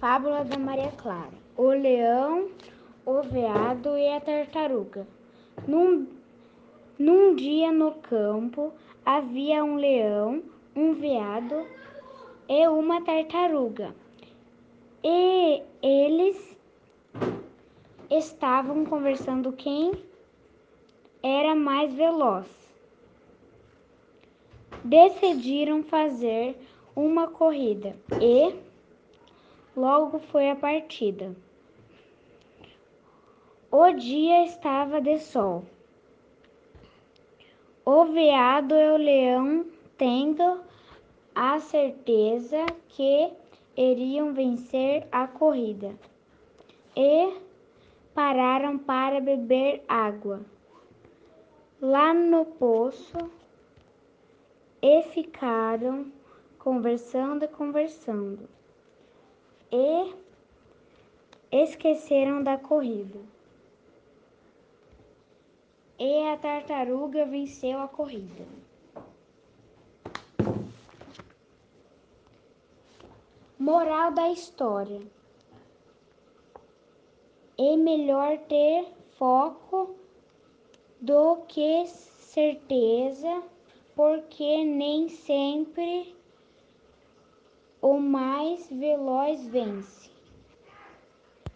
Fábula da Maria Clara. O leão, o veado e a tartaruga. Num, num dia no campo havia um leão, um veado e uma tartaruga. E eles estavam conversando quem era mais veloz. Decidiram fazer uma corrida e Logo foi a partida. O dia estava de sol. O veado e o leão, tendo a certeza que iriam vencer a corrida, e pararam para beber água lá no poço e ficaram conversando e conversando e esqueceram da corrida. E a tartaruga venceu a corrida. Moral da história: É melhor ter foco do que certeza, porque nem sempre veloz vence.